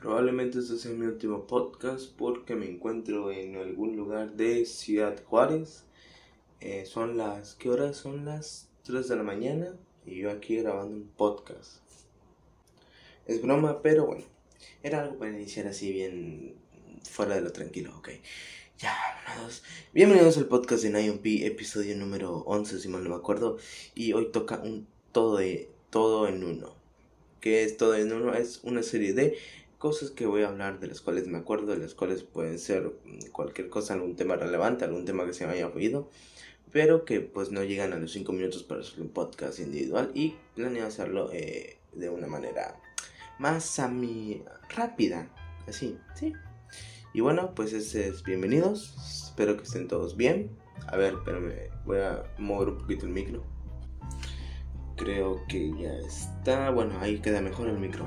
Probablemente este sea mi último podcast porque me encuentro en algún lugar de Ciudad Juárez. Eh, son las, ¿qué horas? Son las 3 de la mañana y yo aquí grabando un podcast. Es broma, pero bueno, era algo para iniciar así bien fuera de lo tranquilo, ok. Ya. Bienvenidos al podcast de Nion P, episodio número 11, si mal no me acuerdo. Y hoy toca un todo, de, todo en uno. ¿Qué es todo en uno? Es una serie de cosas que voy a hablar, de las cuales me acuerdo, de las cuales pueden ser mm, cualquier cosa, algún tema relevante, algún tema que se me haya oído, pero que pues no llegan a los 5 minutos para hacer un podcast individual y planeo hacerlo eh, de una manera más a mi rápida, así, sí. Y bueno, pues ese es bienvenidos, espero que estén todos bien. A ver, pero me voy a mover un poquito el micro. Creo que ya está, bueno, ahí queda mejor el micro.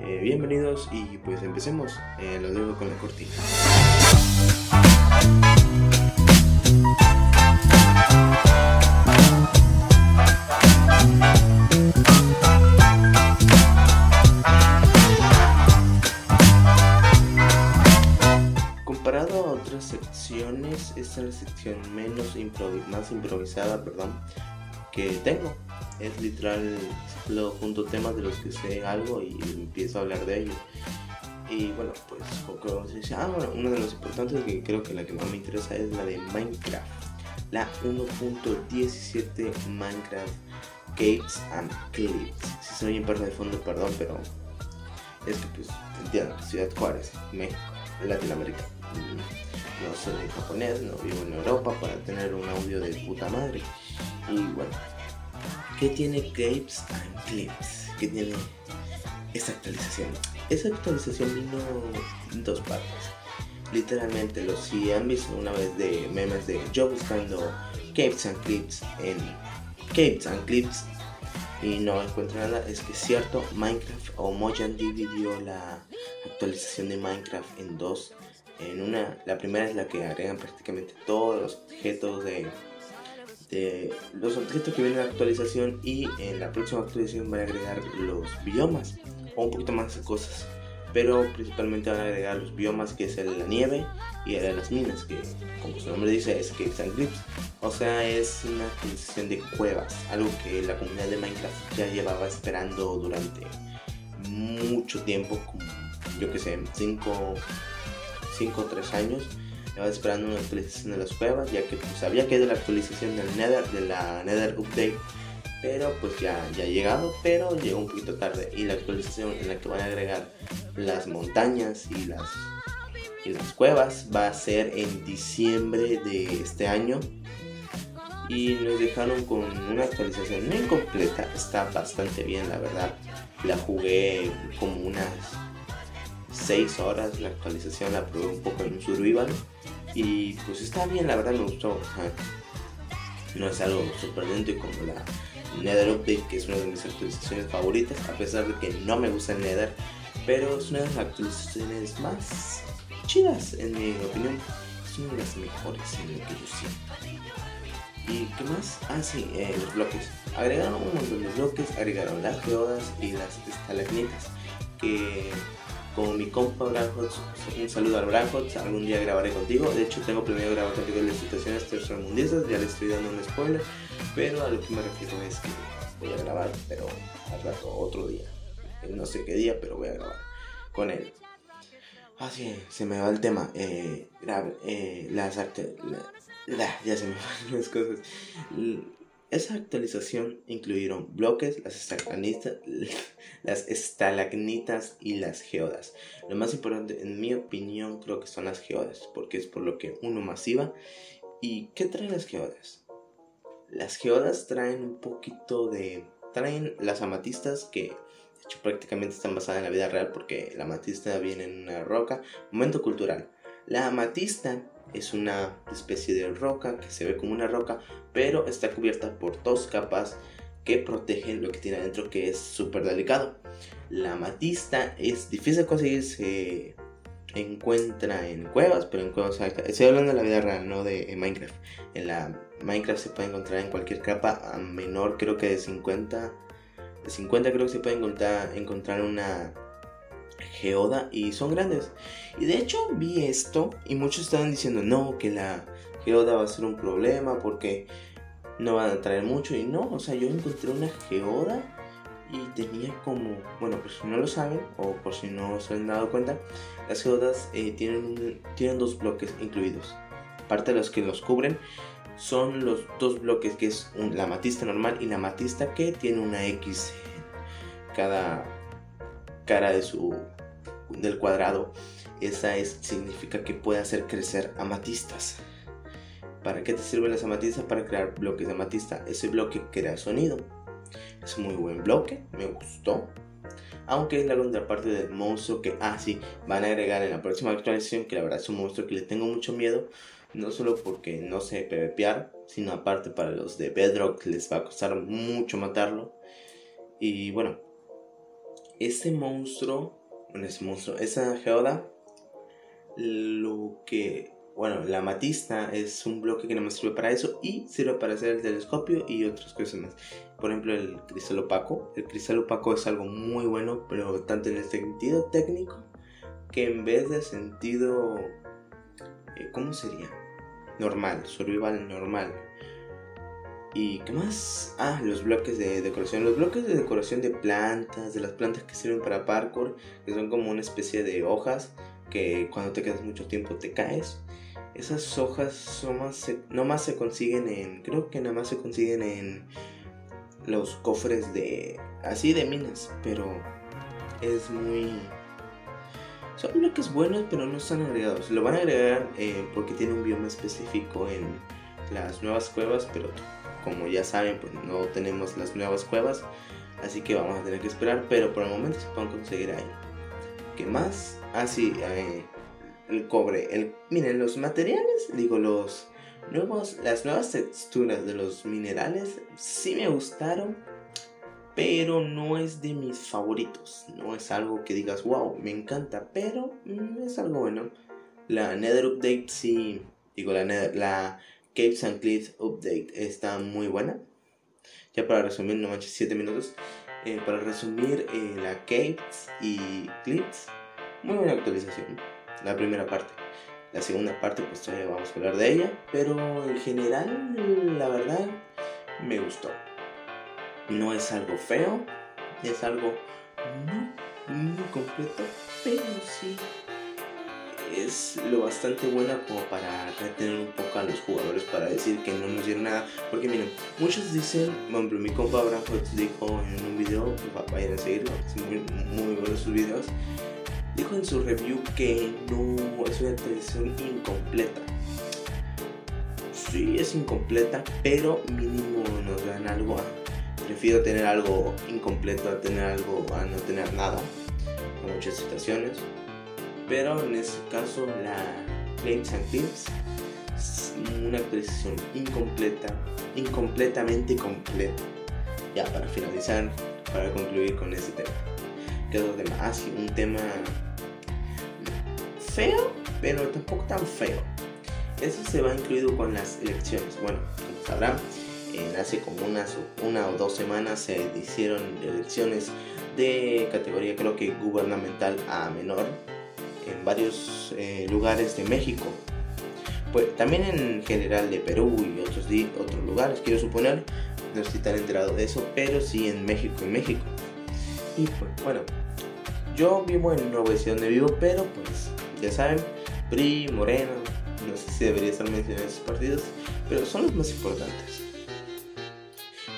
Eh, bienvenidos y pues empecemos. Eh, lo dejo con la cortina. Comparado a otras secciones, esta es la sección menos más improvisada, perdón, que tengo es literal, lo junto temas de los que sé algo y empiezo a hablar de ellos. Y bueno, pues como se dice, ah, bueno, una de las importantes que creo que la que más me interesa es la de Minecraft. La 1.17 Minecraft Caves and Clips. Si soy un perro de fondo, perdón, pero es que pues entiendo, Ciudad Juárez, México, Latinoamérica. No soy japonés, no vivo en Europa para tener un audio de puta madre. Y bueno, ¿Qué tiene Grapes and Clips? ¿Qué tiene esa actualización? Esa actualización vino en dos partes. Literalmente, los si han visto una vez de memes de yo buscando Capes and Clips en Capes and Clips y no encuentro nada, es que es cierto, Minecraft o Mojang dividió la actualización de Minecraft en dos. En una, la primera es la que agregan prácticamente todos los objetos de este, los objetos que vienen en la actualización y en la próxima actualización van a agregar los biomas o un poquito más de cosas. Pero principalmente van a agregar los biomas que es el de la nieve y el de las minas, que como su nombre dice es Caves and Grips. O sea, es una actualización de cuevas, algo que la comunidad de Minecraft ya llevaba esperando durante mucho tiempo, como yo que sé, 5 o 3 años estaba esperando una actualización de las cuevas, ya que pues sabía que de la actualización del Nether, de la Nether Update, pero pues ya, ya ha llegado, pero llegó un poquito tarde. Y la actualización en la que van a agregar las montañas y las, y las cuevas va a ser en diciembre de este año. Y nos dejaron con una actualización no incompleta, está bastante bien la verdad. La jugué como unas 6 horas la actualización, la probé un poco en un survival y pues está bien, la verdad me gustó. no es algo sorprendente como la Nether Update, que es una de mis actualizaciones favoritas, a pesar de que no me gusta el Nether, pero es una de las actualizaciones más chidas, en mi opinión. Es una de las mejores en lo que yo siento. ¿Y qué más? Ah, sí, eh, los bloques. Agregaron un montón de bloques, agregaron las geodas y las estalagmitas, que con mi compa Branhots. Un saludo al Branhots, algún día grabaré contigo. De hecho, tengo planeado grabar contigo las situaciones tercermundistas, ya le estoy dando un spoiler. Pero a lo que me refiero es que voy a grabar, pero al rato, otro día. No sé qué día, pero voy a grabar con él. Ah, sí, se me va el tema. Eh, eh, las ya se me van las cosas. Esa actualización incluyeron bloques, las estalagnitas, las estalagnitas y las geodas. Lo más importante, en mi opinión, creo que son las geodas, porque es por lo que uno masiva. ¿Y qué traen las geodas? Las geodas traen un poquito de... Traen las amatistas que de hecho prácticamente están basadas en la vida real porque la amatista viene en una roca. Momento cultural. La amatista es una especie de roca que se ve como una roca, pero está cubierta por dos capas que protegen lo que tiene adentro, que es súper delicado. La amatista es difícil de conseguir, se encuentra en cuevas, pero en cuevas Estoy hablando de la vida real, no de Minecraft. En la Minecraft se puede encontrar en cualquier capa a menor, creo que de 50. De 50 creo que se puede encontrar, encontrar una geoda y son grandes. Y de hecho vi esto y muchos estaban diciendo no, que la geoda va a ser un problema porque no van a traer mucho. Y no, o sea, yo encontré una geoda y tenía como, bueno, por si no lo saben o por si no se han dado cuenta, las geodas eh, tienen, tienen dos bloques incluidos. Parte de los que los cubren son los dos bloques que es la matista normal y la matista que tiene una X en cada cara de su del cuadrado. Esa es, significa que puede hacer crecer amatistas. ¿Para qué te sirven las amatistas? Para crear bloques de amatista. Ese bloque crea sonido. Es muy buen bloque, me gustó. Aunque es la contraparte del monstruo que, ah, sí, van a agregar en la próxima actualización. Que la verdad es un monstruo que le tengo mucho miedo. No solo porque no sé PvPear, sino aparte para los de Bedrock les va a costar mucho matarlo. Y bueno, este monstruo, bueno, ese esa geoda, lo que bueno, la matista es un bloque que no me sirve para eso y sirve para hacer el telescopio y otras cosas más. Por ejemplo, el cristal opaco. El cristal opaco es algo muy bueno, pero tanto en el sentido técnico que en vez de sentido... Eh, ¿Cómo sería? Normal, survival normal. ¿Y qué más? Ah, los bloques de decoración. Los bloques de decoración de plantas, de las plantas que sirven para parkour, que son como una especie de hojas que cuando te quedas mucho tiempo te caes. Esas hojas son más, no más se consiguen en, creo que nada más se consiguen en los cofres de, así de minas, pero es muy... Son bloques buenos, pero no están agregados. Lo van a agregar eh, porque tiene un bioma específico en las nuevas cuevas, pero como ya saben, pues no tenemos las nuevas cuevas, así que vamos a tener que esperar, pero por el momento se pueden conseguir ahí. ¿Qué más? Ah, sí, eh, el cobre. El, miren, los materiales, digo, los nuevos, las nuevas texturas de los minerales sí me gustaron, pero no es de mis favoritos. No es algo que digas, wow, me encanta, pero mm, es algo bueno. La Nether Update sí, digo, la, Nether, la Caves and Cliffs Update está muy buena. Ya para resumir, no manches 7 minutos. Eh, para resumir, eh, la Caves y Cliffs, muy buena actualización la primera parte. La segunda parte pues todavía vamos a hablar de ella, pero en general la verdad me gustó. No es algo feo, es algo muy completo, pero sí es lo bastante buena como para retener un poco a los jugadores para decir que no nos dieron nada. Porque miren, muchos dicen, ejemplo, mi compa Abraham dijo en un video, vayan a seguirlo, muy, muy buenos sus videos dijo en su review que no es una tradición incompleta. Sí, es incompleta, pero mínimo nos dan algo. prefiero tener algo incompleto a tener algo a no tener nada en muchas situaciones. Pero en este caso, la Claims and Clips es una actualización incompleta, incompletamente completa. Ya para finalizar, para concluir con este tema. Quedó de más un tema feo, pero tampoco tan feo. Eso se va incluido con las elecciones. Bueno, como sabrán, hace como unas una o dos semanas se hicieron elecciones de categoría creo que gubernamental a menor en varios eh, lugares de México. Pues también en general de Perú y otros, otros lugares, quiero suponer. No estoy tan enterado de eso, pero sí en México, en México. Y pues bueno, yo vivo en Nueva Ciudad donde vivo, pero pues ya saben, PRI, Moreno, no sé si debería estar mencionando esos partidos, pero son los más importantes.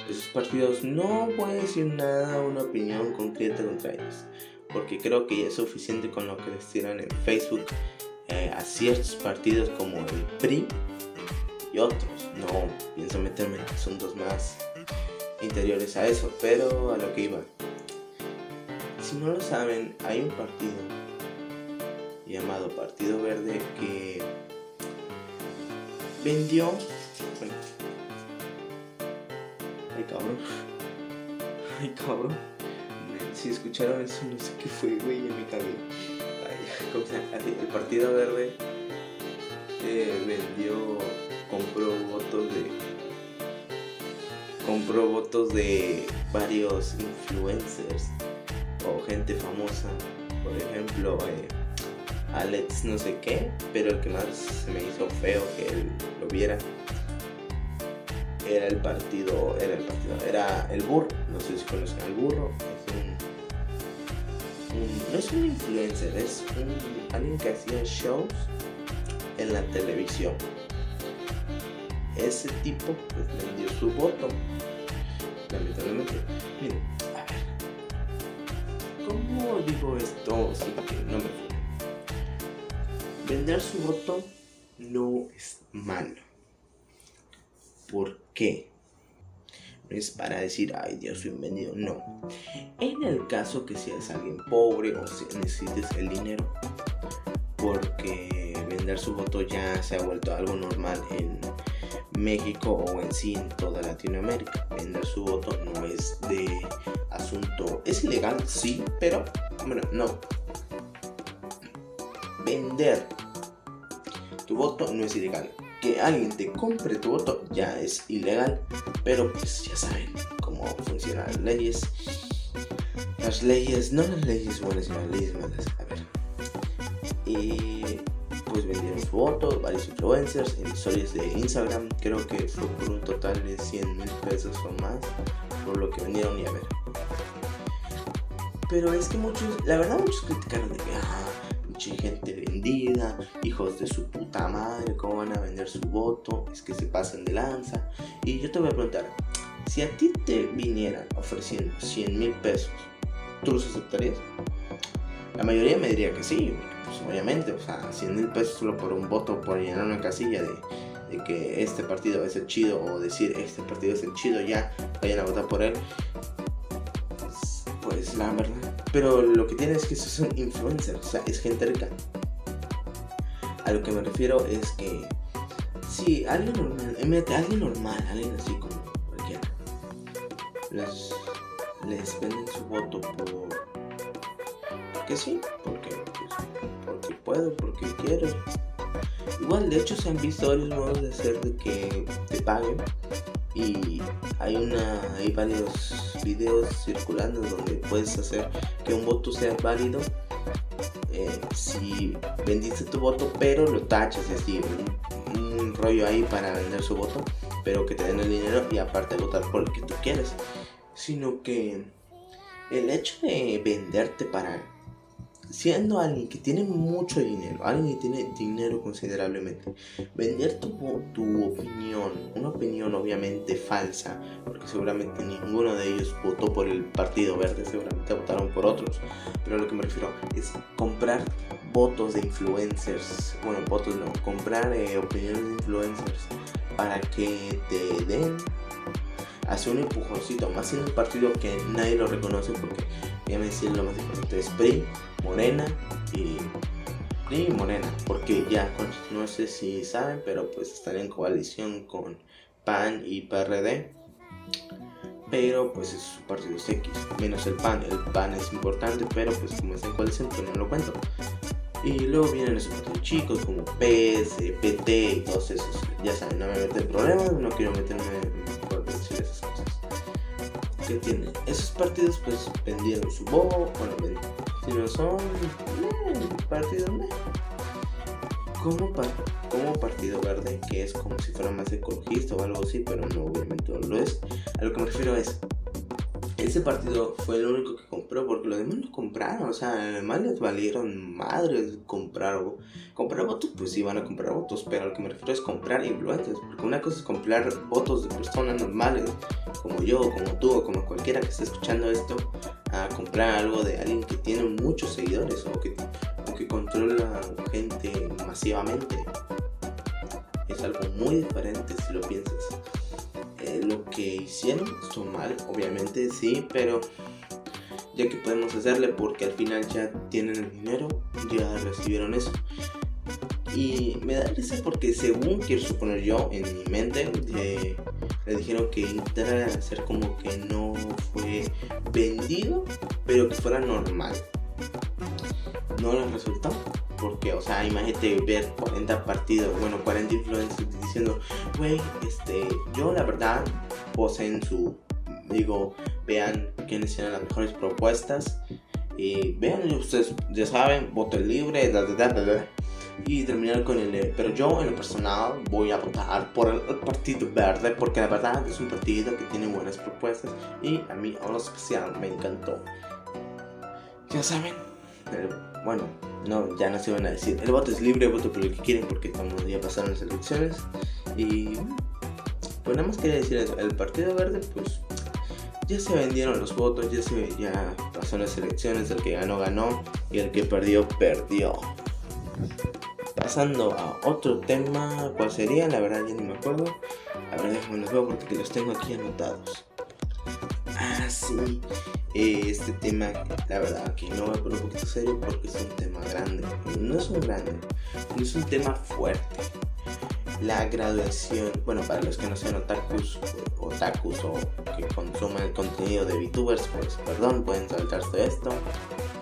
Esos partidos no a decir nada, una opinión concreta contra ellos, porque creo que ya es suficiente con lo que les tiran en Facebook eh, a ciertos partidos como el PRI y otros. No pienso meterme en asuntos más interiores a eso, pero a lo que iba. Si no lo saben, hay un partido llamado Partido Verde que vendió. Ay, cabrón. Ay, cabrón. Si escucharon eso, no sé qué fue, güey, ya me cagué. Ay, El Partido Verde eh, vendió, compró votos de. Compró votos de varios influencers o gente famosa por ejemplo, eh, Alex no sé qué, pero el que más se me hizo feo que él lo viera era el partido, era el partido, era el burro, no sé si conocen al burro, un, no es un influencer, es alguien que hacía shows en la televisión. Ese tipo pues vendió su voto, lamentablemente. Miren, a ver, ¿cómo digo esto no me fue? Vender su voto no es malo. ¿Por qué? No es para decir, ay Dios, vendido. No. En el caso que seas alguien pobre o si necesites el dinero, porque vender su voto ya se ha vuelto algo normal en México o en sí en toda Latinoamérica. Vender su voto no es de asunto. Es ilegal, sí, pero bueno, no. Vender tu voto no es ilegal. Que alguien te compre tu voto ya es ilegal. Pero pues ya saben cómo funcionan las leyes. Las leyes, no las leyes buenas, sino las leyes malas. A ver. Y pues vendieron su voto, varios influencers en historias de Instagram. Creo que fue por un total de 100 mil pesos o más. Por lo que vendieron y a ver. Pero es que muchos, la verdad muchos criticaron de que, ah, gente vendida, hijos de su puta madre, cómo van a vender su voto, es que se pasan de lanza. Y yo te voy a preguntar, si a ti te vinieran ofreciendo 100 mil pesos, ¿tú los aceptarías? La mayoría me diría que sí, pues obviamente, o sea, 100 mil pesos solo por un voto, por llenar una casilla de, de que este partido es el chido o decir este partido es el chido, ya vayan a votar por él. Pues la verdad. Pero lo que tiene es que son influencers, o sea, es gente rica. A lo que me refiero es que si alguien normal, alguien normal, alguien así como cualquiera, les, les venden su voto por que sí, porque, pues, porque puedo, porque quiero. Igual, de hecho, se han visto varios modos de hacer de que te paguen y hay una hay varios videos circulando donde puedes hacer que un voto sea válido eh, si vendiste tu voto pero lo tachas es decir un, rollo ahí para vender su voto pero que te den el dinero y aparte votar por el que tú quieres sino que el hecho de venderte para siendo alguien que tiene mucho dinero, alguien que tiene dinero considerablemente, vender tu, tu opinión, una opinión obviamente falsa, porque seguramente ninguno de ellos votó por el Partido Verde, seguramente votaron por otros, pero lo que me refiero es comprar votos de influencers, bueno, votos no, comprar eh, opiniones de influencers para que te den hace un empujoncito más en un partido que nadie lo reconoce porque decía lo más importante es PRI, Morena y PRI y Morena porque ya no sé si saben pero pues están en coalición con PAN y PRD pero pues es su partido X menos el PAN el PAN es importante pero pues como está en coalición pues no lo cuento y luego vienen esos partidos chicos como PS, PT y todos esos. Ya saben, no me meten problemas, no quiero meterme ¿Qué tiene? Esos partidos pues vendieron su bueno, si no son eh, partidos, como, como Partido Verde, que es como si fuera más ecologista o algo así, pero no, obviamente no lo es. A lo que me refiero es, ese partido fue el único que compró porque los demás no compraron, o sea, además les valieron madres comprar, comprar votos, pues sí van a comprar votos, pero lo que me refiero es comprar influencers, porque una cosa es comprar votos de personas normales, como yo, como tú, o como cualquiera que esté escuchando esto, a comprar algo de alguien que tiene muchos seguidores o que, o que controla gente masivamente. Es algo muy diferente si lo piensas. Eh, lo que hicieron estuvo mal, obviamente sí, pero ya que podemos hacerle porque al final ya tienen el dinero, ya recibieron eso. Y me da risa porque según quiero suponer yo en mi mente, le dijeron que intentara hacer como que no fue vendido, pero que fuera normal. No les resultó. Porque, o sea, imagínate ver 40 partidos, bueno, 40 influencers diciendo, güey, este, yo la verdad, en su, digo, vean quiénes tienen las mejores propuestas. Y vean, ustedes ya saben, voto libre, y terminar con el... Pero yo en lo personal voy a votar por el, Partido Verde porque la verdad es un partido que tiene buenas propuestas y a mí en lo especial me encantó. Ya saben, bueno, no, ya no se van a decir, el voto es libre, voto por lo que quieren porque estamos ya pasaron las elecciones. Y pues nada más quería decir eso, el Partido Verde pues ya se vendieron los votos, ya se ya pasó las elecciones, el que ganó ganó y el que perdió perdió. Pasando a otro tema, ¿cuál sería? La verdad ya ni me acuerdo. A ver, déjame los veo porque los tengo aquí anotados. Ah, sí. este tema, la verdad que no voy a poner un poquito serio porque es un tema grande. No es un grande, es un tema fuerte la graduación, bueno, para los que no sean otakus, o otakus o que consumen el contenido de VTubers, pues perdón, pueden saltarse esto,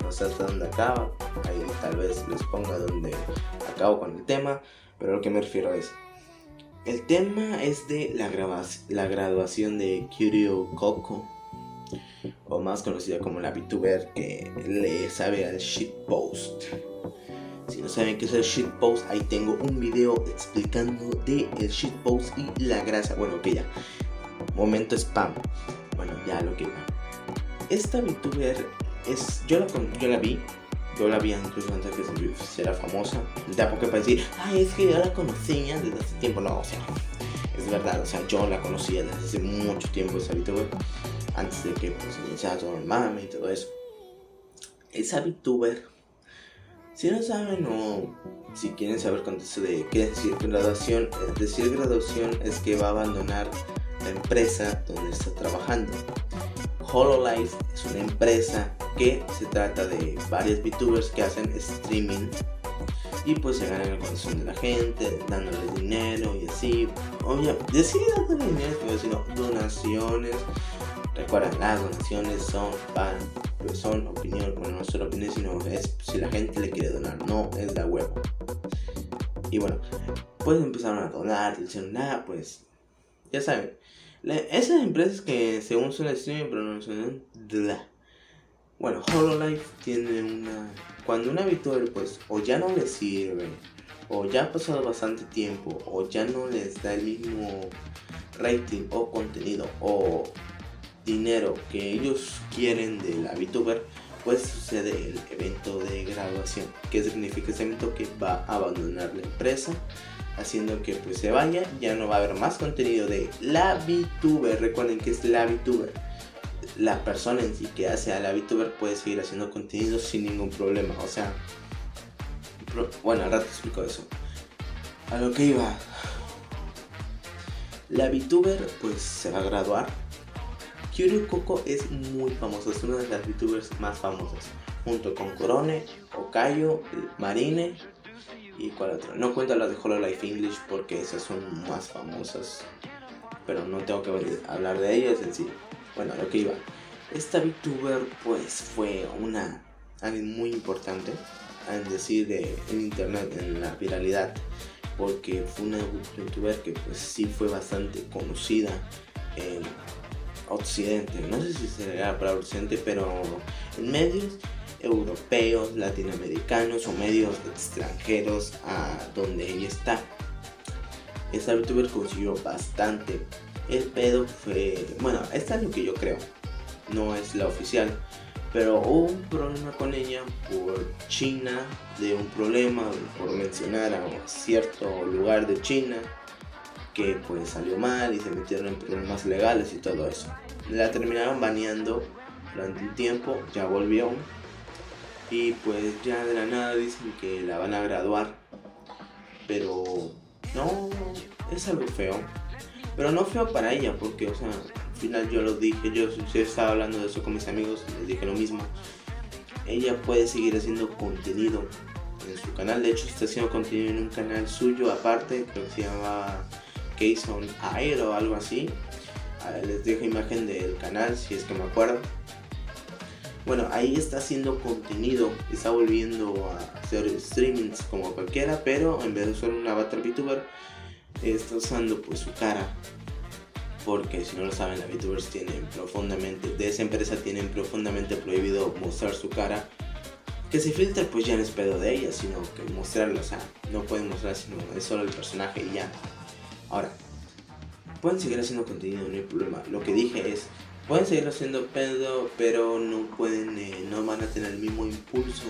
no sé hasta dónde acaba, ahí tal vez les ponga donde acabo con el tema, pero lo que me refiero es, el tema es de la, la graduación de Kyrio Koko, o más conocida como la VTuber que le sabe al shitpost. Si no saben qué es el shitpost, ahí tengo un video explicando de el shitpost y la grasa. Bueno, que ya. Momento spam. Bueno, ya lo que va. Esta VTuber es. Yo la, yo la vi. Yo la vi incluso antes de que hiciera famosa. Que para decir, ay, es que yo la conocía desde hace tiempo. No, o sea, es verdad. O sea, yo la conocía desde hace mucho tiempo esa VTuber. Antes de que pues, iniciara todo el mame y todo eso. Esa VTuber si no saben o si quieren saber contexto de qué es decir graduación, decir graduación es que va a abandonar la empresa donde está trabajando. Hololive es una empresa que se trata de varios VTubers que hacen streaming y pues se ganan el corazón de la gente, dándole dinero y así. Oye, decir dándole dinero, sino donaciones. Recuerden, las donaciones son para pues son opinión, bueno, no solo opinión, sino es si la gente le quiere donar, no es la huevo. Y bueno, pueden empezar a donar, dicen, nada, pues, ya saben, esas empresas que según son streaming, pero no bueno, Hololive tiene una, cuando una VTuber pues, o ya no le sirve, o ya ha pasado bastante tiempo, o ya no les da el mismo rating o contenido, o dinero que ellos quieren de la VTuber, pues sucede el evento de graduación. ¿Qué significa ese evento? Que va a abandonar la empresa, haciendo que pues se vaya, ya no va a haber más contenido de la VTuber. Recuerden que es la VTuber. La persona en sí que hace a la VTuber puede seguir haciendo contenido sin ningún problema. O sea, bueno, al rato explico eso. A lo que iba. La VTuber pues se va a graduar Kyuryu Koko es muy famoso, es una de las VTubers más famosas, junto con Corone, Okayo, Marine y cuál otro. No cuento las de Hololive English porque esas son más famosas, pero no tengo que hablar de ellas en sí. Bueno, lo que iba. Esta VTuber pues fue una alguien muy importante en decir de en internet en la viralidad porque fue una VTuber que pues sí fue bastante conocida en occidente, no sé si será para occidente, pero en medios europeos, latinoamericanos o medios extranjeros a donde ella está. Esta youtuber consiguió bastante. El pedo fue, bueno, esta es lo que yo creo, no es la oficial, pero hubo un problema con ella por China, de un problema por mencionar a cierto lugar de China que pues salió mal y se metieron en problemas legales y todo eso. La terminaron baneando durante un tiempo, ya volvió y pues ya de la nada dicen que la van a graduar. Pero no, es algo feo. Pero no feo para ella porque, o sea, al final yo lo dije, yo, yo estaba hablando de eso con mis amigos, les dije lo mismo. Ella puede seguir haciendo contenido en su canal. De hecho, está haciendo contenido en un canal suyo aparte, creo que se llama Jason Air o algo así. Les dejo imagen del canal si es que me acuerdo. Bueno, ahí está haciendo contenido, está volviendo a hacer streamings como cualquiera, pero en vez de usar un avatar VTuber, está usando pues su cara. porque si no lo saben, la VTubers tienen profundamente, de esa empresa tienen profundamente prohibido mostrar su cara. Que se filtre pues ya no es pedo de ella, sino que mostrarlo, o sea, no pueden mostrar sino es solo el personaje y ya. Ahora, pueden seguir haciendo contenido, no hay problema. Lo que dije es, pueden seguir haciendo pedo, pero no pueden, eh, no van a tener el mismo impulso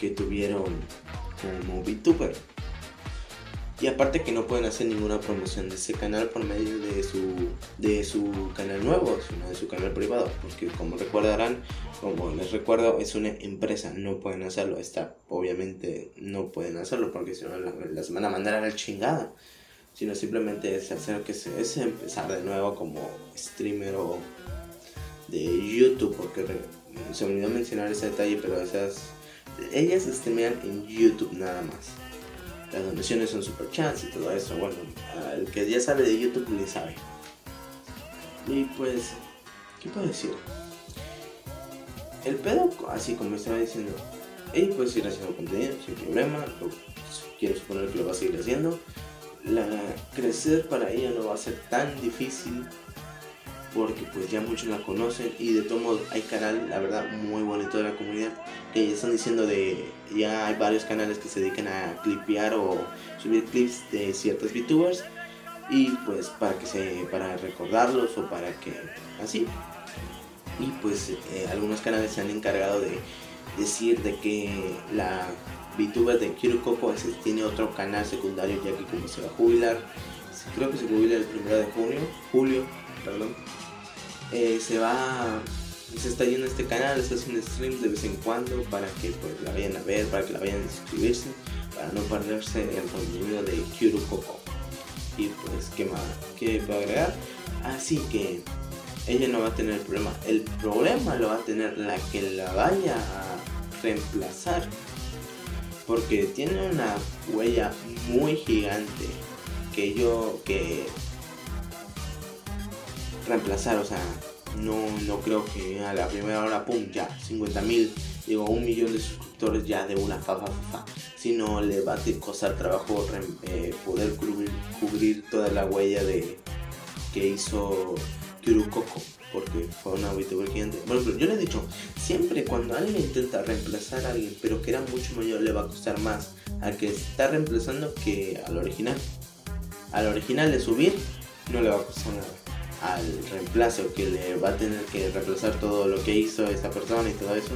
que tuvieron como VTuber. Y aparte que no pueden hacer ninguna promoción de ese canal por medio de su, de su canal nuevo, sino de su canal privado. Porque como recordarán, como les recuerdo, es una empresa, no pueden hacerlo. Está, obviamente no pueden hacerlo porque si no las van a mandar a la chingada. Sino simplemente es hacer que se, es empezar de nuevo como streamer de YouTube. Porque se me olvidó mencionar ese detalle, pero esas... Ellas streamean en YouTube nada más las donaciones son super chats y todo eso. Bueno, el que ya sabe de YouTube le sabe. Y pues, ¿qué puedo decir? El pedo, así como estaba diciendo, ella puede seguir haciendo contenido sin problema. quiero suponer que lo va a seguir haciendo. La, crecer para ella no va a ser tan difícil porque pues ya muchos la conocen y de todo modo hay canal, la verdad, muy bonito de la comunidad que están diciendo de, ya hay varios canales que se dedican a clipear o subir clips de ciertos VTubers y pues para que se, para recordarlos o para que, así. Y pues eh, algunos canales se han encargado de decir de que la VTuber de Kiro Coco tiene otro canal secundario ya que como se va a jubilar, creo que se jubila el primero de junio, julio, perdón eh, se va se está yendo a este canal, está haciendo streams de vez en cuando para que pues, la vayan a ver, para que la vayan a suscribirse, para no perderse el contenido de Coco. Y pues, ¿qué más? ¿Qué puedo agregar? Así que ella no va a tener problema. El problema lo va a tener la que la vaya a reemplazar. Porque tiene una huella muy gigante que yo, que reemplazar, o sea, no, no creo que a la primera hora, pum, ya, 50 mil, digo, un millón de suscriptores ya de una fa, fa, fa, sino le va a costar trabajo eh, poder cubrir, toda la huella de que hizo Coco porque fue una VTuber gigante. Bueno, pero yo le he dicho, siempre cuando alguien intenta reemplazar a alguien, pero que era mucho mayor, le va a costar más al que está reemplazando que al original. Al original de subir, no le va a costar nada al reemplazo que le va a tener que reemplazar todo lo que hizo esa persona y todo eso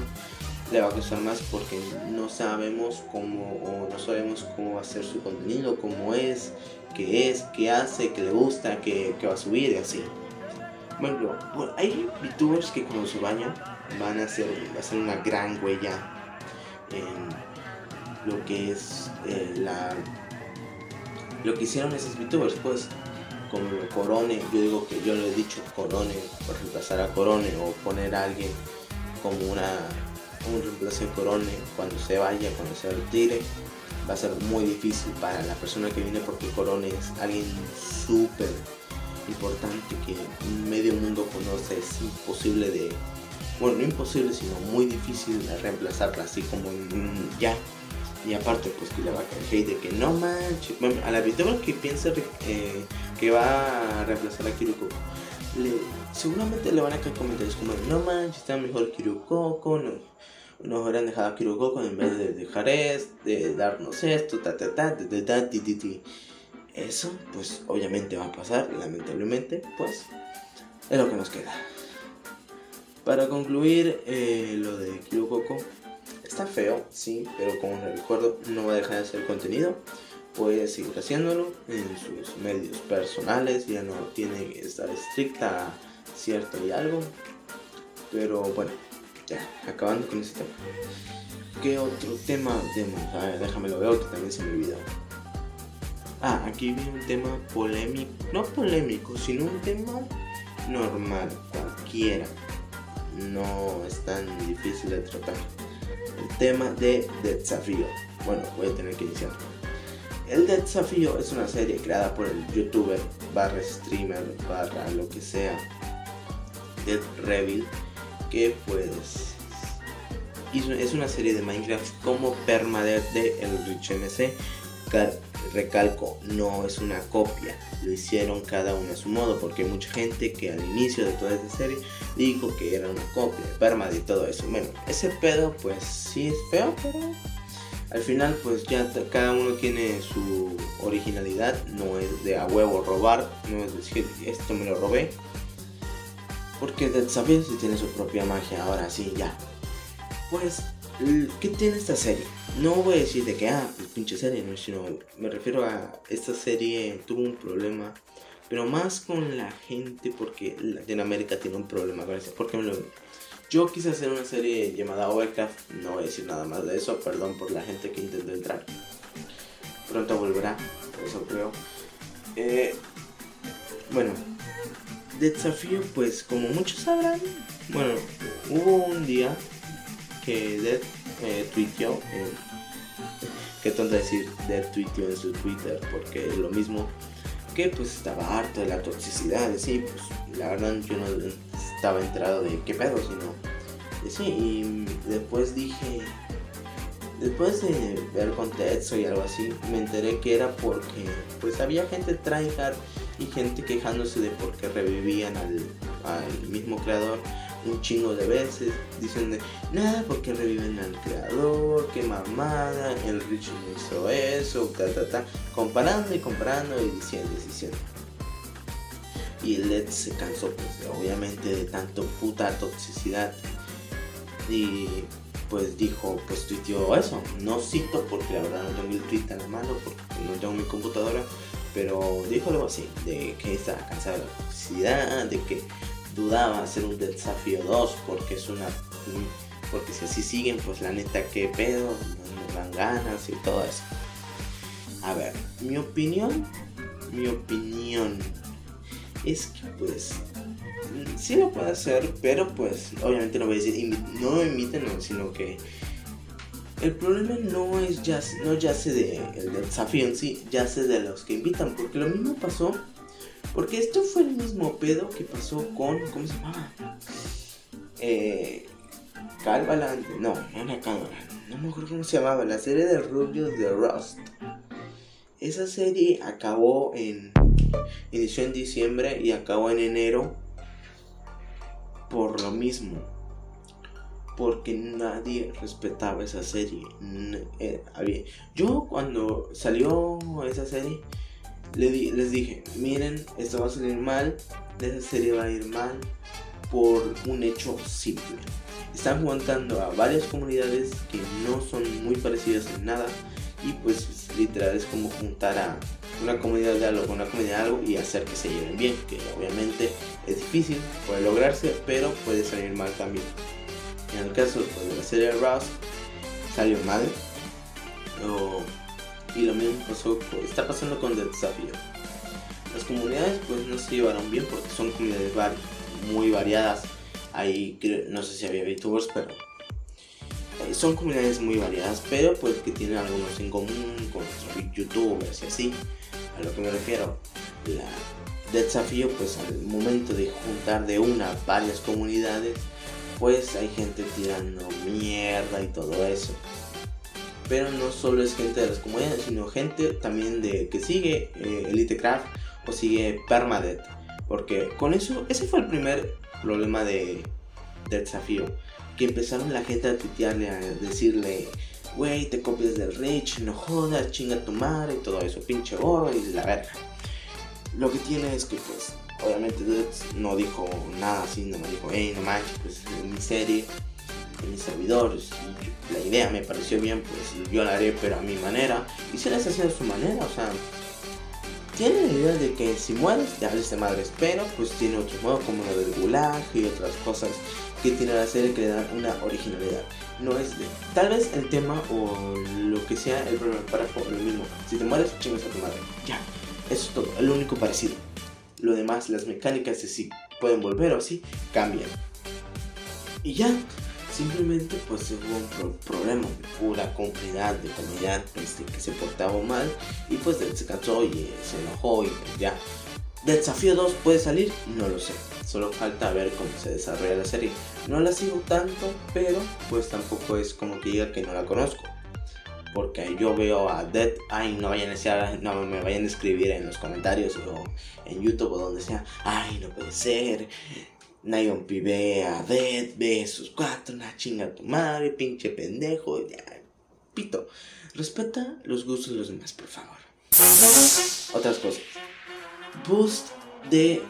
le va a costar más porque no sabemos cómo o no sabemos cómo va a ser su contenido, cómo es, qué es, qué hace, qué le gusta, qué, va a subir y así. Bueno, hay VTubers que cuando se bañan van a hacer, a hacer una gran huella en lo que es eh, la lo que hicieron esos VTubers pues como Corone, yo digo que yo lo he dicho, Corone, por reemplazar a Corone o poner a alguien como una, un reemplazo de Corone cuando se vaya, cuando se retire, va a ser muy difícil para la persona que viene porque Corone es alguien súper importante que medio mundo conoce, es imposible de, bueno, no imposible, sino muy difícil de reemplazarla así como ya y aparte, pues que le va a caer hate de que no manches. Bueno, a la VTuber que piensa eh, que va a reemplazar a Kirukoko, le, seguramente le van a caer comentarios como: No manches, está mejor Kirukoko, no, nos hubieran dejado a en vez de dejar esto, de darnos esto, ta ta ta, ta, ta, ti, ti, ti. Eso, pues obviamente va a pasar, lamentablemente, pues es lo que nos queda. Para concluir eh, lo de Kirukoko Está feo, sí, pero como les recuerdo, no va a dejar de hacer contenido. Puede seguir haciéndolo en sus medios personales, ya no tiene que estar estricta cierto y algo. Pero bueno, ya, acabando con este tema. ¿Qué otro tema déjame lo veo que también se me olvidó. Ah, aquí viene un tema polémico, no polémico, sino un tema normal, cualquiera. No es tan difícil de tratar el tema de Desafío. Bueno, voy a tener que iniciar. El Desafío es una serie creada por el youtuber barra streamer barra lo que sea Dead Revil que pues es una serie de Minecraft como permadeath de el Rich MC recalco, no es una copia, lo hicieron cada uno a su modo, porque hay mucha gente que al inicio de toda esta serie dijo que era una copia de Perma y todo eso. Bueno, ese pedo pues sí es feo, pero al final pues ya cada uno tiene su originalidad, no es de a huevo robar, no es decir esto me lo robé. Porque Dead Savage sí tiene su propia magia, ahora sí, ya. Pues, ¿qué tiene esta serie? No voy a decir de que, ah, pues pinche serie, no, sino me refiero a esta serie tuvo un problema, pero más con la gente porque Latinoamérica tiene un problema con eso. Porque yo quise hacer una serie llamada Overcraft, no voy a decir nada más de eso, perdón por la gente que intentó entrar. Pronto volverá, eso creo. Eh, bueno, de desafío, pues como muchos sabrán, bueno, hubo un día que Dead eh, eh, qué tonto decir, Dead tuiteó en su Twitter, porque lo mismo que pues estaba harto de la toxicidad, sí, pues la verdad yo no estaba enterado de qué pedo, sino, sí, y después dije, después de ver contexto y algo así, me enteré que era porque pues había gente tryhard y gente quejándose de por qué revivían al, al mismo creador un chingo de veces diciendo nada porque reviven al creador, qué mamada, el Rich no hizo eso, ta ta ta, comparando y comparando y diciendo y diciendo. Y Led se cansó pues obviamente de tanto puta toxicidad. Y pues dijo, pues tuiteó eso, no cito porque la verdad no tengo el tweet en la mano porque no tengo mi computadora, pero dijo algo así, de que estaba cansado de la toxicidad, de que dudaba hacer un desafío 2 porque es una porque si así siguen pues la neta que pedo no dan ganas y todo eso. A ver mi opinión mi opinión es que pues sí lo puede hacer pero pues obviamente no voy a decir no imiten sino que el problema no es ya no ya sé de el desafío en sí ya sé de los que invitan porque lo mismo pasó porque esto fue el mismo pedo que pasó con. ¿Cómo se llamaba? Eh. Calvaland. No, no era Calvaland. No me acuerdo cómo se llamaba. La serie de Rubios de Rust. Esa serie acabó en. Inició en diciembre y acabó en enero. Por lo mismo. Porque nadie respetaba esa serie. Eh, yo cuando salió esa serie les dije, miren, esto va a salir mal, esa serie va a ir mal por un hecho simple. Están juntando a varias comunidades que no son muy parecidas en nada y pues literal es como juntar a una comunidad de algo con una comunidad de algo y hacer que se lleven bien, que obviamente es difícil, puede lograrse, pero puede salir mal también. En el caso pues, de la serie Rust salió mal, o y lo mismo pasó, está pasando con el desafío. Las comunidades pues no se llevaron bien porque son comunidades muy variadas. Ahí no sé si había VTubers, pero eh, son comunidades muy variadas, pero pues que tienen algunos en común con youtubers y así. A lo que me refiero, la desafío pues al momento de juntar de una varias comunidades, pues hay gente tirando mierda y todo eso pero no solo es gente de las comunidades, sino gente también de que sigue eh, Elite Craft o sigue Permadeath. Porque con eso, ese fue el primer problema de, desafío. Que empezaron la gente a tuitearle, a decirle, wey, te copias del Rich, no jodas, chinga tu madre y todo eso, pinche gorro y la verga. Lo que tiene es que, pues, obviamente no dijo nada así, no me dijo, hey, no manches, pues en mi serie en mis servidores. la idea me pareció bien, pues yo la haré, pero a mi manera. Y se les hace a su manera, o sea, tiene la idea de que si mueres, ya hables de madres, pero pues tiene otro modo como lo del gulag y otras cosas que tiene la serie que le dan una originalidad. No es de, tal vez el tema o lo que sea el problema para lo mismo. Si te mueres, chingas a tu madre. Ya, eso es todo, el único parecido. Lo demás, las mecánicas de si pueden volver o así, cambian. Y ya, Simplemente pues hubo un problema de pura comunidad de comediantes que se portaba mal y pues se cansó y eh, se enojó y pues ya. Desafío 2 puede salir? No lo sé. Solo falta ver cómo se desarrolla la serie. No la sigo tanto, pero pues tampoco es como que diga que no la conozco. porque yo veo a Dead, ay, no vayan a no me vayan a escribir en los comentarios o en YouTube o donde sea, ay, no puede ser. Nion ve a Dead, ve sus cuatro, una chinga tu madre, pinche pendejo, ya, pito. Respeta los gustos de los demás, por favor. Otras cosas. Boost de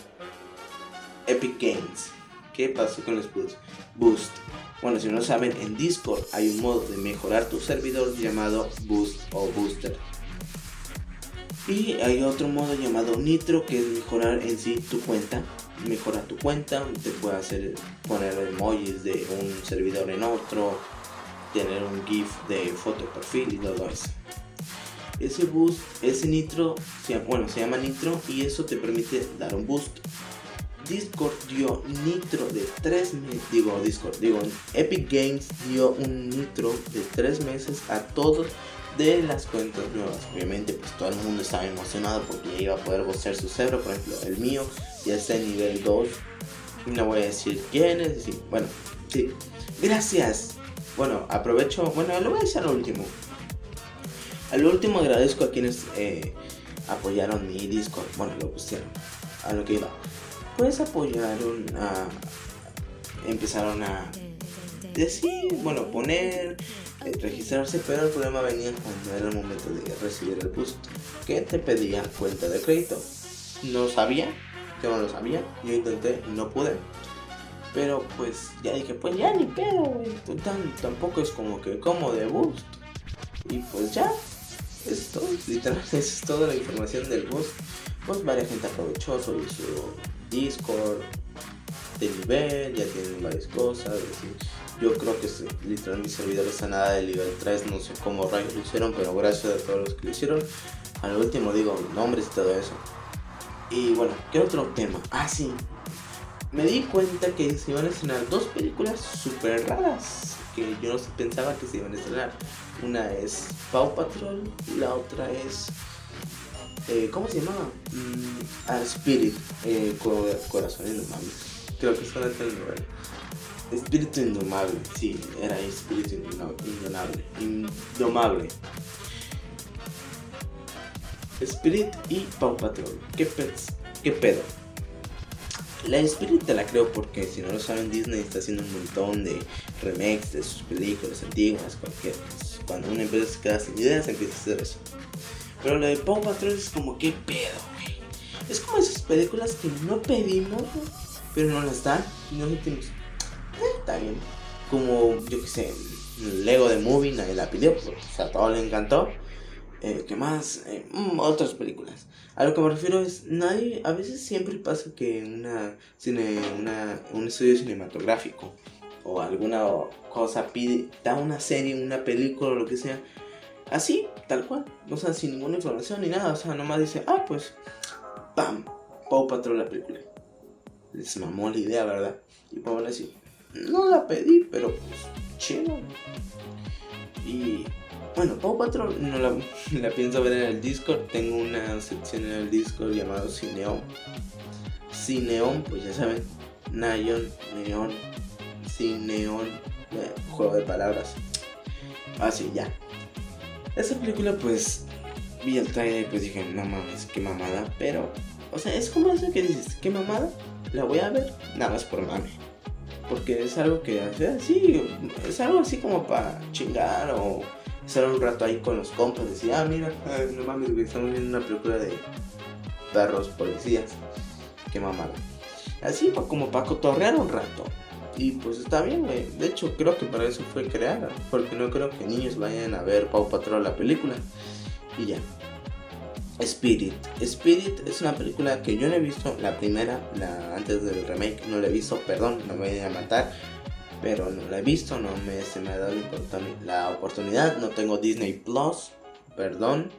Epic Games. ¿Qué pasó con los boosts? Boost. Bueno, si no saben, en Discord hay un modo de mejorar tu servidor llamado Boost o Booster. Y hay otro modo llamado Nitro que es mejorar en sí tu cuenta. Mejora tu cuenta, te puede hacer poner emojis de un servidor en otro, tener un GIF de foto de perfil y todo eso. Ese boost, ese nitro, bueno, se llama nitro y eso te permite dar un boost Discord dio nitro de 3 meses, digo Discord, digo Epic Games dio un nitro de 3 meses a todos de las cuentas nuevas. Obviamente pues todo el mundo estaba emocionado porque ya iba a poder vocear su cerebro, por ejemplo el mío ya está en nivel 2. No voy a decir quién es, decir, bueno, sí. Gracias. Bueno, aprovecho, bueno, lo voy a decir al último. Al último agradezco a quienes eh, apoyaron mi Discord, bueno, lo pusieron, a lo que iba pues apoyaron a empezaron a decir, bueno, poner, eh, registrarse, pero el problema venía cuando era el momento de recibir el boost, que te pedía cuenta de crédito. No sabía, yo no lo sabía, yo intenté, no pude. Pero pues ya dije, pues ya ni pedo, tampoco es como que como de boost. Y pues ya, esto, literal, eso es toda la información del boost. Pues varias gente aprovechó, su Discord de nivel, ya tienen varias cosas. Yo creo que literalmente mi servidor está nada de nivel 3, no sé cómo rayos lo hicieron, pero gracias a todos los que lo hicieron. Al último digo nombres y todo eso. Y bueno, ¿qué otro tema? Ah, sí. Me di cuenta que se iban a estrenar dos películas súper raras que yo no pensaba que se iban a estrenar. Una es Paw Patrol y la otra es eh, ¿cómo se llamaba? Mm, Spirit, eh, Corazón Indomable. Creo que suena el nombre. Espíritu Indomable, sí, era Espíritu Indomable. Indomable. Spirit y Paw Patrol. ¿Qué, ¿Qué pedo? La Spirit te la creo porque si no lo saben Disney está haciendo un montón de remakes de sus películas antiguas, cualquier. Cuando una empresa se queda sin ideas empieza a hacer eso. Pero lo de Paw Patrol es como, ¿qué pedo, güey? Es como esas películas que no pedimos, pero no las dan y no. Eh, está bien. Como, yo qué sé, Lego de Movie, nadie la pidió, pues, o sea, a todo le encantó. Eh, ¿Qué más? Eh, mm, otras películas. A lo que me refiero es, nadie, a veces siempre pasa que una, cine, una, un estudio cinematográfico o alguna cosa pide, da una serie, una película o lo que sea, Así, tal cual. O sea, sin ninguna información ni nada. O sea, nomás dice, ah, pues, ¡pam! Pau Patrol la película. Les mamó la idea, ¿verdad? Y Pau así, no la pedí, pero pues, chido. Y bueno, Pau Patrol no la, la, pienso ver en el Discord. Tengo una sección en el Discord llamado Cineon. Cineon, pues ya saben, Nayon, Neon, Cineon, eh, juego de palabras. Así, ya. Esa película pues vi el trailer y pues dije, no mames, qué mamada. Pero, o sea, es como eso que dices, qué mamada, la voy a ver, nada más por mame. Porque es algo que, sí, es algo así como para chingar o estar un rato ahí con los compas. Decir, ah, mira, no mames, estamos viendo una película de perros policías. Qué mamada. Así como para cotorrear un rato. Y pues está bien, güey. De hecho, creo que para eso fue creada. Porque no creo que niños vayan a ver Pau Patrol la película. Y ya. Spirit. Spirit es una película que yo no he visto. La primera, la antes del remake, no la he visto. Perdón, no me voy a matar. Pero no la he visto, no me, se me ha dado la oportunidad. No tengo Disney Plus. Perdón.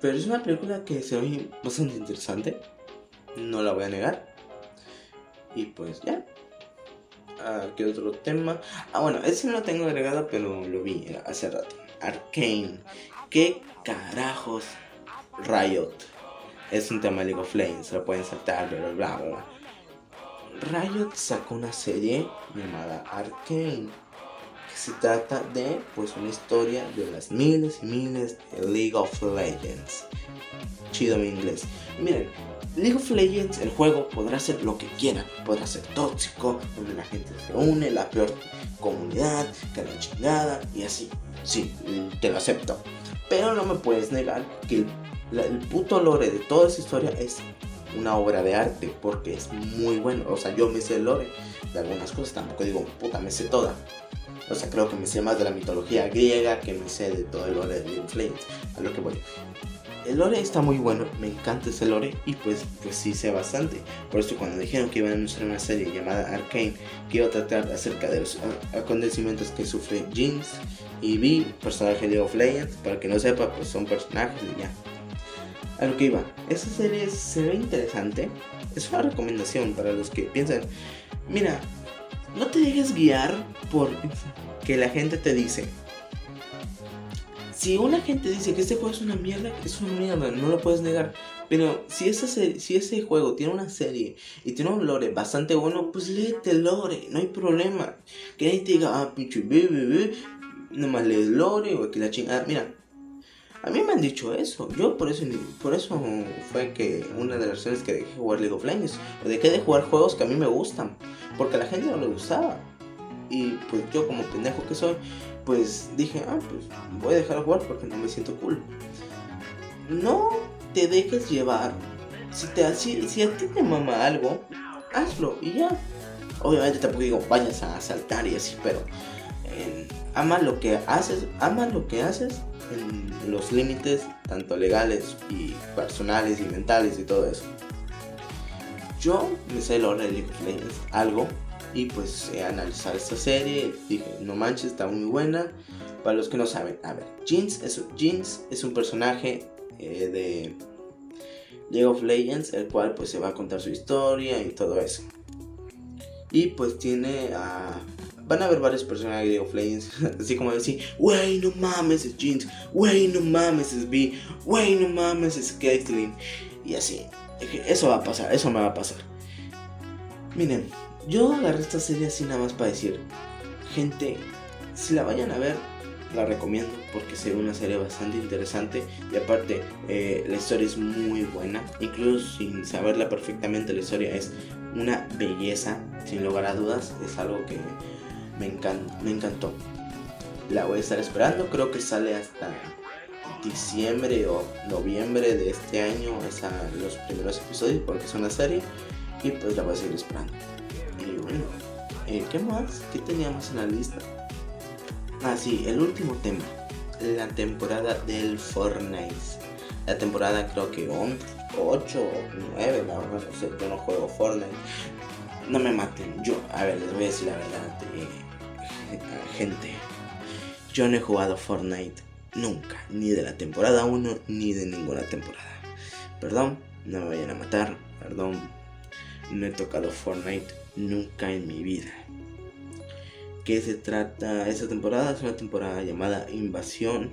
Pero es una película que se ve bastante interesante. No la voy a negar. Y pues ya. Ah, ¿Qué otro tema? Ah, bueno, ese no lo tengo agregado, pero lo vi hace rato. Arcane. ¿Qué carajos? Riot. Es un tema de League of Legends, lo pueden saltar, bla, bla, bla. Riot sacó una serie llamada Arcane. se trata de pues una historia de las miles y miles de League of Legends. Chido mi inglés. Miren, League of Legends, el juego podrá ser lo que quiera, podrá ser tóxico, donde la gente se une, la peor comunidad, que la chingada y así. Sí, te lo acepto. Pero no me puedes negar que el, el puto lore de toda esa historia es una obra de arte porque es muy bueno. O sea, yo me sé el lore de algunas cosas, tampoco digo, puta, me sé toda. O sea, creo que me sé más de la mitología griega que me sé de todo el lore de League of Legends. A lo que voy. El lore está muy bueno, me encanta ese lore y pues, pues sí sé bastante. Por eso cuando dijeron que iban a anunciar una serie llamada Arcane que iba a tratar acerca de los acontecimientos que sufre Jinx y Vi, personaje de League of Legends, para que no sepa, pues son personajes y ya. A lo que iba, esa serie se ve interesante. Es una recomendación para los que piensan, mira, no te dejes guiar por que la gente te dice. Si una gente dice que este juego es una mierda, es una mierda, no lo puedes negar. Pero si, esa si ese juego tiene una serie y tiene un lore bastante bueno, pues léete el lore, no hay problema. Que nadie te diga, ah, pinche bebé, nomás lees lore o que la chingada. Mira, a mí me han dicho eso. Yo por eso, por eso fue que una de las razones que dejé jugar League of Legends. O dejé de jugar juegos que a mí me gustan. Porque a la gente no le gustaba. Y pues yo como pendejo que soy, pues dije, ah, pues voy a dejar de jugar porque no me siento cool. No te dejes llevar. Si, te, si, si a ti te mama algo, hazlo y ya. Obviamente tampoco digo vayas a saltar y así, pero eh, ama lo que haces, ama lo que haces en los límites tanto legales y personales y mentales y todo eso. Yo me sé lo de League algo y pues he analizado esta serie, dije, no manches, está muy buena. Para los que no saben, a ver, Jinx es, Jinx es un personaje eh, de League of Legends, el cual pues se va a contar su historia y todo eso. Y pues tiene a van a haber varios personajes de League of Legends, así como decir, wey, no mames, es Jinx, wey, no mames, es B, wey, no mames, es Caitlyn, y así. Eso va a pasar, eso me va a pasar. Miren, yo agarré esta serie así nada más para decir, gente, si la vayan a ver, la recomiendo porque ve una serie bastante interesante y aparte eh, la historia es muy buena, incluso sin saberla perfectamente la historia es una belleza, sin lugar a dudas, es algo que me, me encantó. La voy a estar esperando, creo que sale hasta diciembre o noviembre de este año esa, los primeros episodios porque es una serie y pues la voy a seguir esperando. Y bueno, eh, ¿qué más? ¿Qué teníamos en la lista? Ah, sí, el último tema, la temporada del Fortnite. La temporada creo que 8 o 9, la verdad, no sé, yo no juego Fortnite. No me maten, yo, a ver, les voy a decir la verdad. Eh, gente, yo no he jugado Fortnite nunca, ni de la temporada 1 ni de ninguna temporada. Perdón, no me vayan a matar, perdón, no he tocado Fortnite nunca en mi vida. ¿Qué se trata? Esta temporada es una temporada llamada Invasión.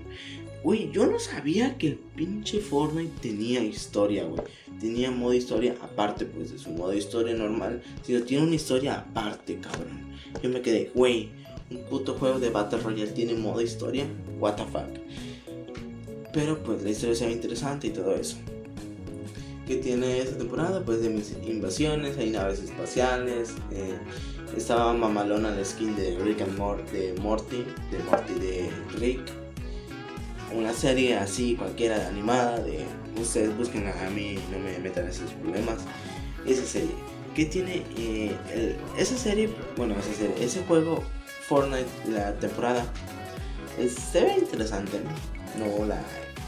Uy, yo no sabía que el pinche Fortnite tenía historia, güey. Tenía modo historia aparte, pues, de su modo historia normal. Sino tiene una historia aparte, cabrón. Yo me quedé, güey, un puto juego de Battle Royale tiene modo historia, what the fuck. Pero pues la historia se ve interesante y todo eso. ¿Qué tiene esta temporada? Pues de invasiones, hay naves espaciales. Eh, estaba mamalona la skin de Rick and Morty, de Morty, de Morty de Rick. Una serie así, cualquiera animada, de ustedes busquen a, mí, no me metan esos problemas. Esa serie. ¿Qué tiene eh, esa serie? Bueno, esa serie, ese juego Fortnite, la temporada. se ve interesante, no la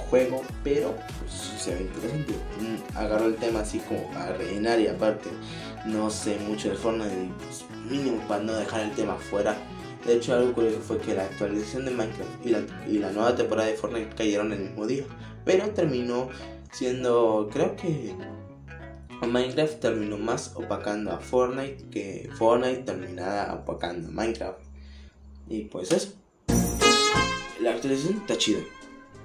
juego, pero pues, se ve interesante. Mm, agarro el tema así como para rellenar y aparte no sé mucho de Fortnite, pues, mínimo para no dejar el tema fuera. De hecho, algo curioso fue que la actualización de Minecraft y la, y la nueva temporada de Fortnite cayeron el mismo día, pero terminó siendo, creo que Minecraft terminó más opacando a Fortnite que Fortnite terminada opacando a Minecraft. Y pues eso. La actualización está chida.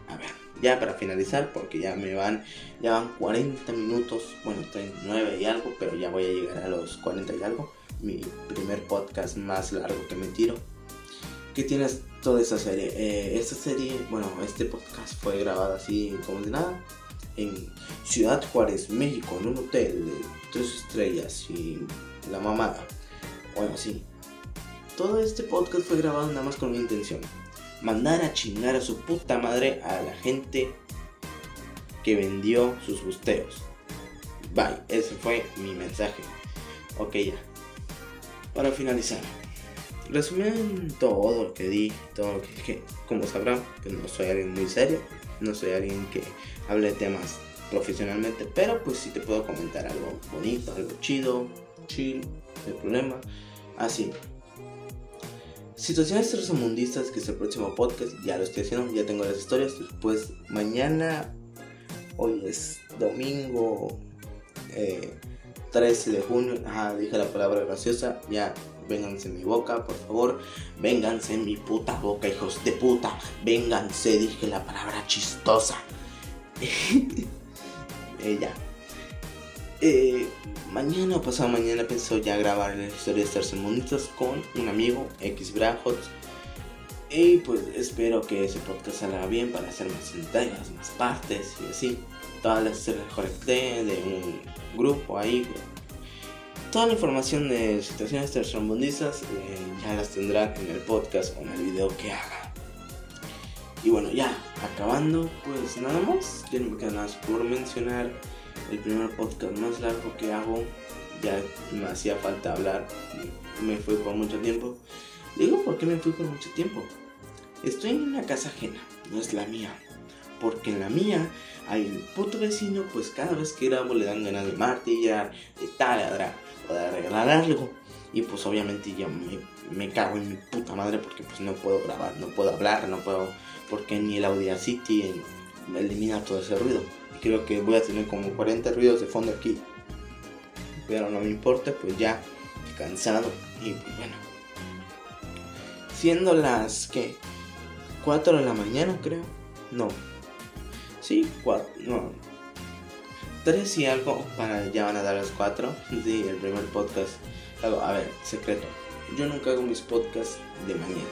A ver, ya para finalizar, porque ya me van, ya van 40 minutos, bueno, 39 y algo, pero ya voy a llegar a los 40 y algo. Mi primer podcast más largo que me tiro. ¿Qué tienes toda esta serie? Eh, esta serie, bueno, este podcast fue grabado así como de nada en Ciudad Juárez, México, en un hotel de tres estrellas y la mamada. Bueno, sí. Todo este podcast fue grabado nada más con una intención. Mandar a chingar a su puta madre a la gente que vendió sus busteos. Bye, ese fue mi mensaje. Ok, ya. Para finalizar, resumiendo todo lo que di, todo lo que dije, como sabrán, pues no soy alguien muy serio, no soy alguien que hable de temas profesionalmente, pero pues sí te puedo comentar algo bonito, algo chido, chill, hay problema. Así. Situaciones tercermundistas, que es el próximo podcast, ya lo estoy haciendo, ya tengo las historias. Después, mañana, hoy es domingo 13 eh, de junio, ajá, dije la palabra graciosa, ya vénganse en mi boca, por favor, vénganse en mi puta boca, hijos de puta, vénganse, dije la palabra chistosa. Ella. Eh, mañana o pasado mañana pensó ya grabar las historias tercermundistas con un amigo, X Brajot. Y pues espero que ese podcast salga bien para hacer más entregas, más partes y así. Todas las historias de un grupo ahí. Toda la información de situaciones tercermundistas eh, ya las tendrán en el podcast o en el video que haga. Y bueno, ya acabando, pues nada más. Ya no me queda nada por mencionar el primer podcast más largo que hago. Ya me hacía falta hablar. Me fui por mucho tiempo. Digo, ¿por qué me fui por mucho tiempo? Estoy en una casa ajena, no es la mía. Porque en la mía hay un puto vecino, pues cada vez que grabo le dan ganas de martillar, de taladrar o de regalar algo. Y pues obviamente ya me, me, cago en mi puta madre porque pues no puedo grabar, no puedo hablar, no puedo... Porque ni el Audacity elimina todo ese ruido creo que voy a tener como 40 ruidos de fondo aquí. Pero no me importa, pues ya cansado. Y pues bueno. Siendo las que 4 de la mañana, creo. No. Sí, 4. No. 3 y algo para ya van a dar las 4. Sí, el primer podcast. A ver, secreto. Yo nunca hago mis podcasts de mañana.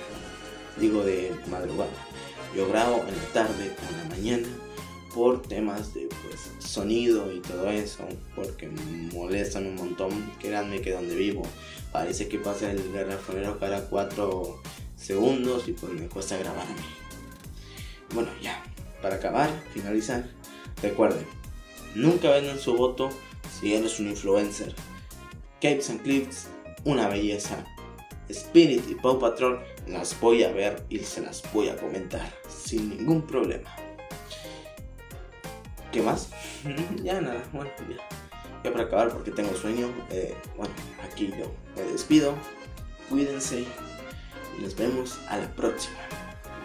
Digo de madrugada. Yo grabo en la tarde o en la mañana por temas de pues sonido y todo eso, porque molestan un montón. Créanme que donde vivo parece que pasa el garrafonero cada 4 segundos y pues me cuesta grabar a mí. Bueno, ya, para acabar, finalizar, recuerden, nunca vendan su voto si eres un influencer. Capes and Clips, una belleza. Spirit y Paw Patrol las voy a ver y se las voy a comentar sin ningún problema. ¿Qué más? ya nada, bueno, ya. Ya para acabar porque tengo sueño. Eh, bueno, aquí yo me despido. Cuídense y nos vemos a la próxima.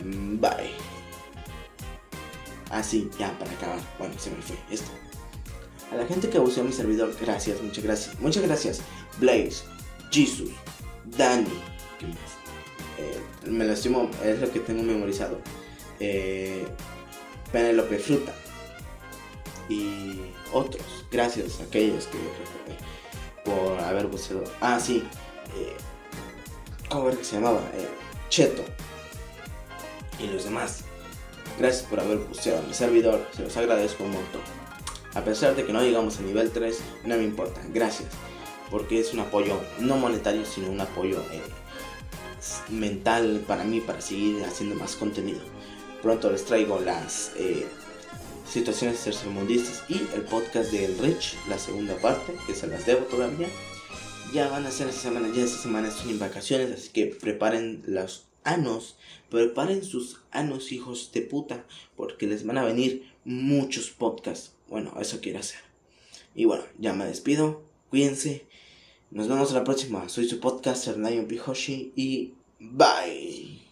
Bye. Así, ah, ya para acabar. Bueno, se me fue esto. A la gente que abusó mi servidor, gracias, muchas gracias. Muchas gracias. Blaze, Jesus, Danny, ¿qué más? Eh, me lo estimo, es lo que tengo memorizado. Eh, Penelope Fruta, y otros. Gracias a aquellos que por haber buceado. Ah, sí. Eh, ¿Cómo era que se llamaba? Eh, Cheto. Y los demás. Gracias por haber buceado mi servidor. Se los agradezco un montón. A pesar de que no llegamos a nivel 3, no me importa. Gracias. Porque es un apoyo no monetario, sino un apoyo eh, mental para mí para seguir haciendo más contenido. Pronto les traigo las situaciones tercermundistas y el podcast de El Rich, la segunda parte, que se las debo todavía. Ya van a ser esta semana, ya esta semana estoy en vacaciones, así que preparen los anos, preparen sus anos hijos de puta, porque les van a venir muchos podcasts. Bueno, eso quiero hacer. Y bueno, ya me despido, cuídense, nos vemos la próxima. Soy su podcaster Lion Pihoshi y bye.